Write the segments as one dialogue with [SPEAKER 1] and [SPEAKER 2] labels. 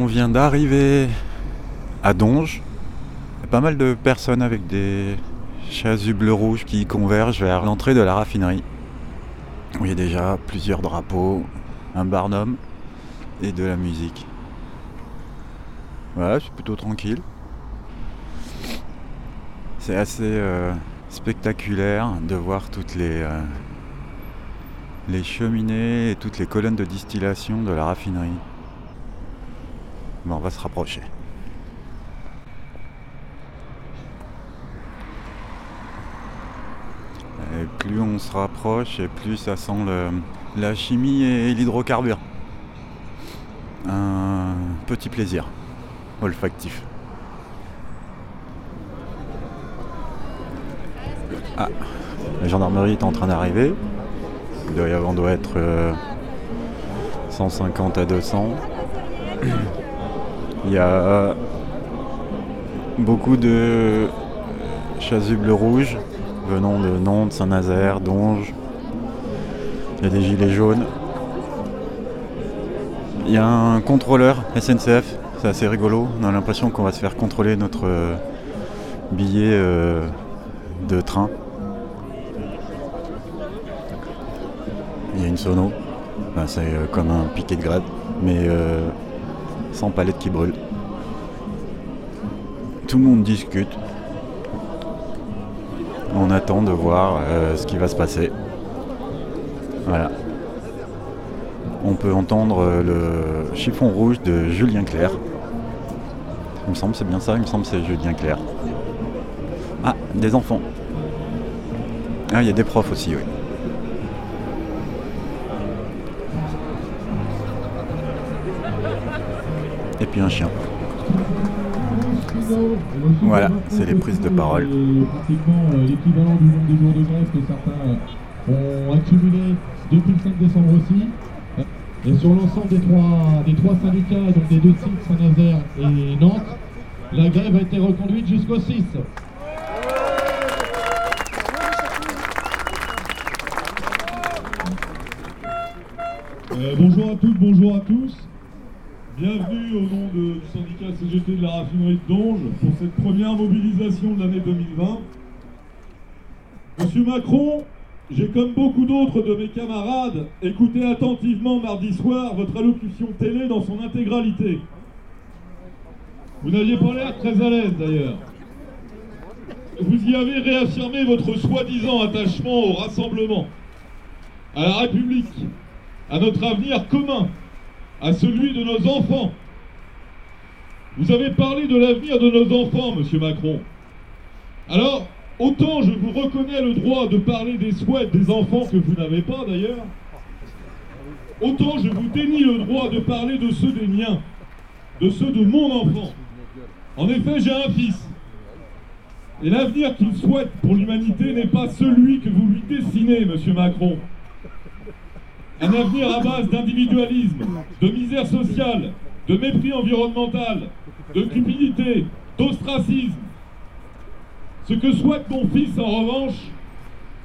[SPEAKER 1] On vient d'arriver à Donge. Il y a pas mal de personnes avec des chasubles rouges qui convergent vers l'entrée de la raffinerie. Où il y a déjà plusieurs drapeaux, un barnum et de la musique. Voilà, c'est plutôt tranquille. C'est assez euh, spectaculaire de voir toutes euh, les cheminées et toutes les colonnes de distillation de la raffinerie. On va se rapprocher. Et plus on se rapproche et plus ça sent le- la chimie et l'hydrocarbure. Un petit plaisir olfactif. Ah, la gendarmerie est en train d'arriver. Il doit y avoir, doit être euh, 150 à 200. Il y a beaucoup de chasubles rouges venant de Nantes, Saint-Nazaire, Donge. Il y a des gilets jaunes. Il y a un contrôleur SNCF, c'est assez rigolo. On a l'impression qu'on va se faire contrôler notre euh, billet euh, de train. Il y a une sono. C'est euh, comme un piquet de grade, mais euh, sans palette qui brûle. Tout le monde discute. On attend de voir euh, ce qui va se passer. Voilà. On peut entendre euh, le chiffon rouge de Julien Clerc. Il me semble c'est bien ça, il me semble c'est Julien Clerc. Ah, des enfants. Ah, il y a des profs aussi, oui. Et puis un chien. Voilà, c'est les prises de parole.
[SPEAKER 2] Pratiquement euh, l'équivalent du nombre de jours de grève que certains ont accumulé depuis le 5 décembre aussi. Et sur l'ensemble des trois, des trois syndicats, donc des deux sites, Saint-Nazaire et Nantes, la grève a été reconduite jusqu'au 6. Euh, bonjour à toutes, bonjour à tous. Bienvenue au nom du syndicat CGT de la raffinerie de Donge pour cette première mobilisation de l'année 2020. Monsieur Macron, j'ai comme beaucoup d'autres de mes camarades écouté attentivement mardi soir votre allocution télé dans son intégralité. Vous n'aviez pas l'air très à l'aise d'ailleurs. Vous y avez réaffirmé votre soi-disant attachement au rassemblement, à la République, à notre avenir commun, à celui de nos enfants. Vous avez parlé de l'avenir de nos enfants, monsieur Macron. Alors, autant je vous reconnais le droit de parler des souhaits des enfants que vous n'avez pas d'ailleurs, autant je vous dénie le droit de parler de ceux des miens, de ceux de mon enfant. En effet, j'ai un fils. Et l'avenir qu'il souhaite pour l'humanité n'est pas celui que vous lui dessinez, monsieur Macron. Un avenir à base d'individualisme, de misère sociale, de mépris environnemental, de cupidité, d'ostracisme. Ce que souhaite mon fils, en revanche,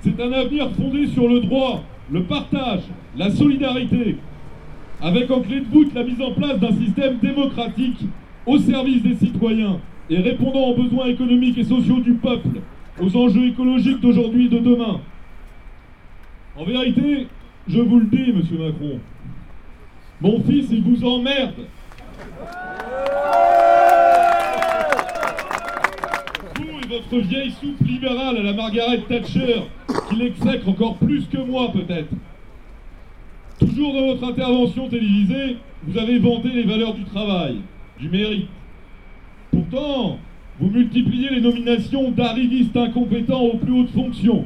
[SPEAKER 2] c'est un avenir fondé sur le droit, le partage, la solidarité, avec en clé de voûte la mise en place d'un système démocratique au service des citoyens et répondant aux besoins économiques et sociaux du peuple, aux enjeux écologiques d'aujourd'hui et de demain. En vérité, je vous le dis, monsieur Macron, mon fils, il vous emmerde. Vous et votre vieille soupe libérale à la Margaret Thatcher, qui l'exècre encore plus que moi peut-être. Toujours dans votre intervention télévisée, vous avez vanté les valeurs du travail, du mérite. Pourtant, vous multipliez les nominations d'arrivistes incompétents aux plus hautes fonctions.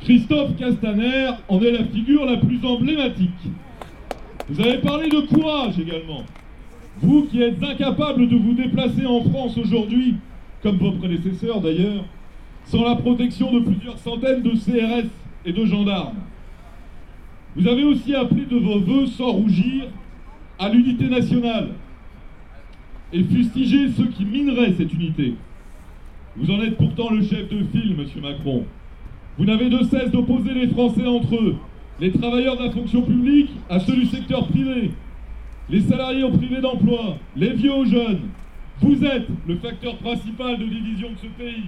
[SPEAKER 2] Christophe Castaner en est la figure la plus emblématique. Vous avez parlé de courage également. Vous qui êtes incapable de vous déplacer en France aujourd'hui, comme vos prédécesseurs d'ailleurs, sans la protection de plusieurs centaines de CRS et de gendarmes. Vous avez aussi appelé de vos voeux sans rougir à l'unité nationale et fustigé ceux qui mineraient cette unité. Vous en êtes pourtant le chef de file, monsieur Macron. Vous n'avez de cesse d'opposer les Français entre eux, les travailleurs de la fonction publique à ceux du secteur privé, les salariés au privé d'emploi, les vieux aux jeunes. Vous êtes le facteur principal de division de ce pays.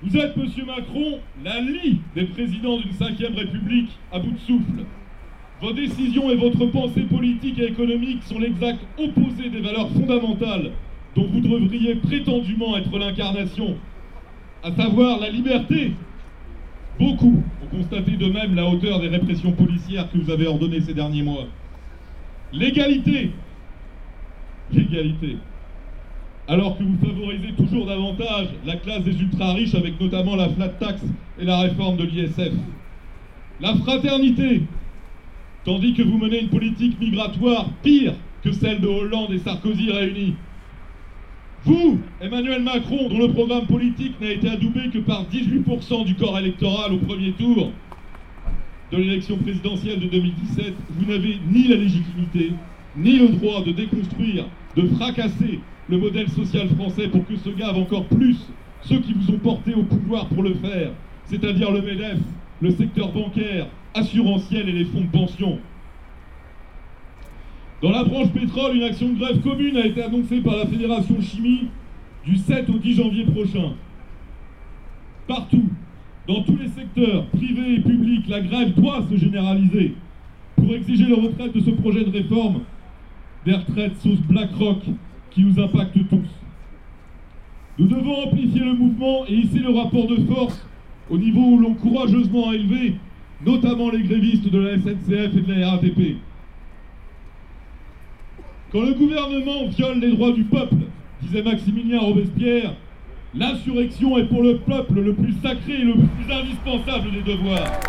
[SPEAKER 2] Vous êtes, Monsieur Macron, la lie des présidents d'une cinquième république à bout de souffle. Vos décisions et votre pensée politique et économique sont l'exact opposé des valeurs fondamentales dont vous devriez prétendument être l'incarnation, à savoir la liberté. Beaucoup ont constaté de même la hauteur des répressions policières que vous avez ordonnées ces derniers mois. L'égalité. L'égalité. Alors que vous favorisez toujours davantage la classe des ultra-riches avec notamment la flat tax et la réforme de l'ISF. La fraternité, tandis que vous menez une politique migratoire pire que celle de Hollande et Sarkozy réunis. Vous, Emmanuel Macron, dont le programme politique n'a été adoubé que par 18% du corps électoral au premier tour de l'élection présidentielle de 2017, vous n'avez ni la légitimité, ni le droit de déconstruire, de fracasser le modèle social français pour que se gavent encore plus ceux qui vous ont porté au pouvoir pour le faire, c'est-à-dire le MEDEF, le secteur bancaire, assurantiel et les fonds de pension. Dans la branche pétrole, une action de grève commune a été annoncée par la Fédération Chimie du 7 au 10 janvier prochain. Partout, dans tous les secteurs, privés et publics, la grève doit se généraliser pour exiger le retrait de ce projet de réforme des retraites sauce BlackRock qui nous impacte tous. Nous devons amplifier le mouvement et hisser le rapport de force au niveau où l'on courageusement a élevé, notamment les grévistes de la SNCF et de la RATP. Quand le gouvernement viole les droits du peuple, disait Maximilien Robespierre, l'insurrection est pour le peuple le plus sacré et le plus indispensable des devoirs.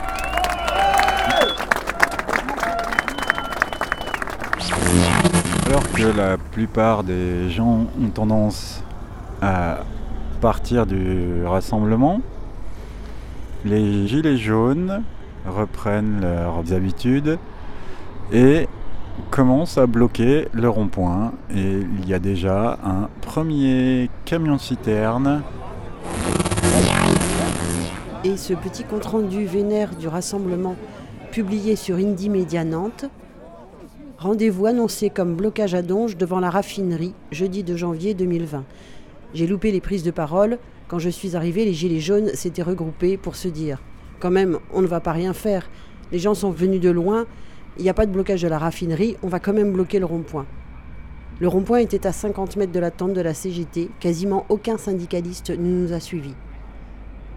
[SPEAKER 1] Alors que la plupart des gens ont tendance à partir du rassemblement, les gilets jaunes reprennent leurs habitudes et commencent à bloquer le rond-point. Et il y a déjà un premier camion-citerne.
[SPEAKER 3] Et ce petit compte-rendu vénère du rassemblement publié sur Indie Média Nantes Rendez-vous annoncé comme blocage à Donge devant la raffinerie, jeudi de janvier 2020. J'ai loupé les prises de parole. Quand je suis arrivé, les gilets jaunes s'étaient regroupés pour se dire Quand même, on ne va pas rien faire. Les gens sont venus de loin. Il n'y a pas de blocage de la raffinerie. On va quand même bloquer le rond-point. Le rond-point était à 50 mètres de la tente de la CGT. Quasiment aucun syndicaliste ne nous a suivis.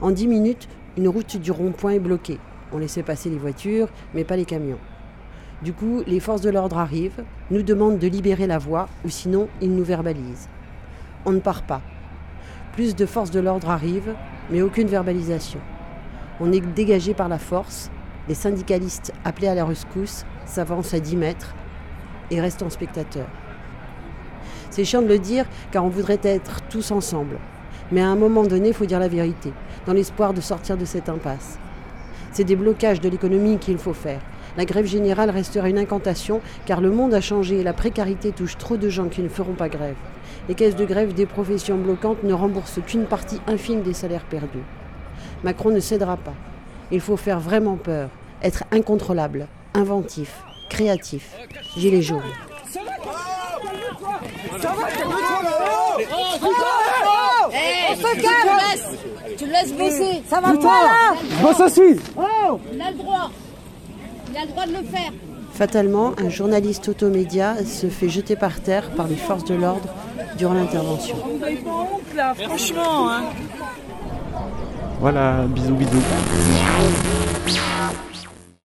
[SPEAKER 3] En 10 minutes, une route du rond-point est bloquée. On laissait passer les voitures, mais pas les camions. Du coup, les forces de l'ordre arrivent, nous demandent de libérer la voie, ou sinon ils nous verbalisent. On ne part pas. Plus de forces de l'ordre arrivent, mais aucune verbalisation. On est dégagé par la force, les syndicalistes appelés à la rescousse s'avancent à 10 mètres et restent en spectateur. C'est chiant de le dire car on voudrait être tous ensemble. Mais à un moment donné, il faut dire la vérité, dans l'espoir de sortir de cette impasse. C'est des blocages de l'économie qu'il faut faire la grève générale restera une incantation car le monde a changé et la précarité touche trop de gens qui ne feront pas grève. Les caisses de grève des professions bloquantes ne remboursent qu'une partie infime des salaires perdus. Macron ne cédera pas. Il faut faire vraiment peur, être incontrôlable, inventif, créatif. Gilets jaunes.
[SPEAKER 4] On se calme, Tu laisses bosser.
[SPEAKER 5] Ça va pas là Bosse aussi
[SPEAKER 4] Il a le droit. Il a le droit de le faire.
[SPEAKER 3] Fatalement, un journaliste automédia se fait jeter par terre par les forces de l'ordre durant l'intervention.
[SPEAKER 5] On pas honte là, franchement. Hein.
[SPEAKER 1] Voilà, bisous bisous.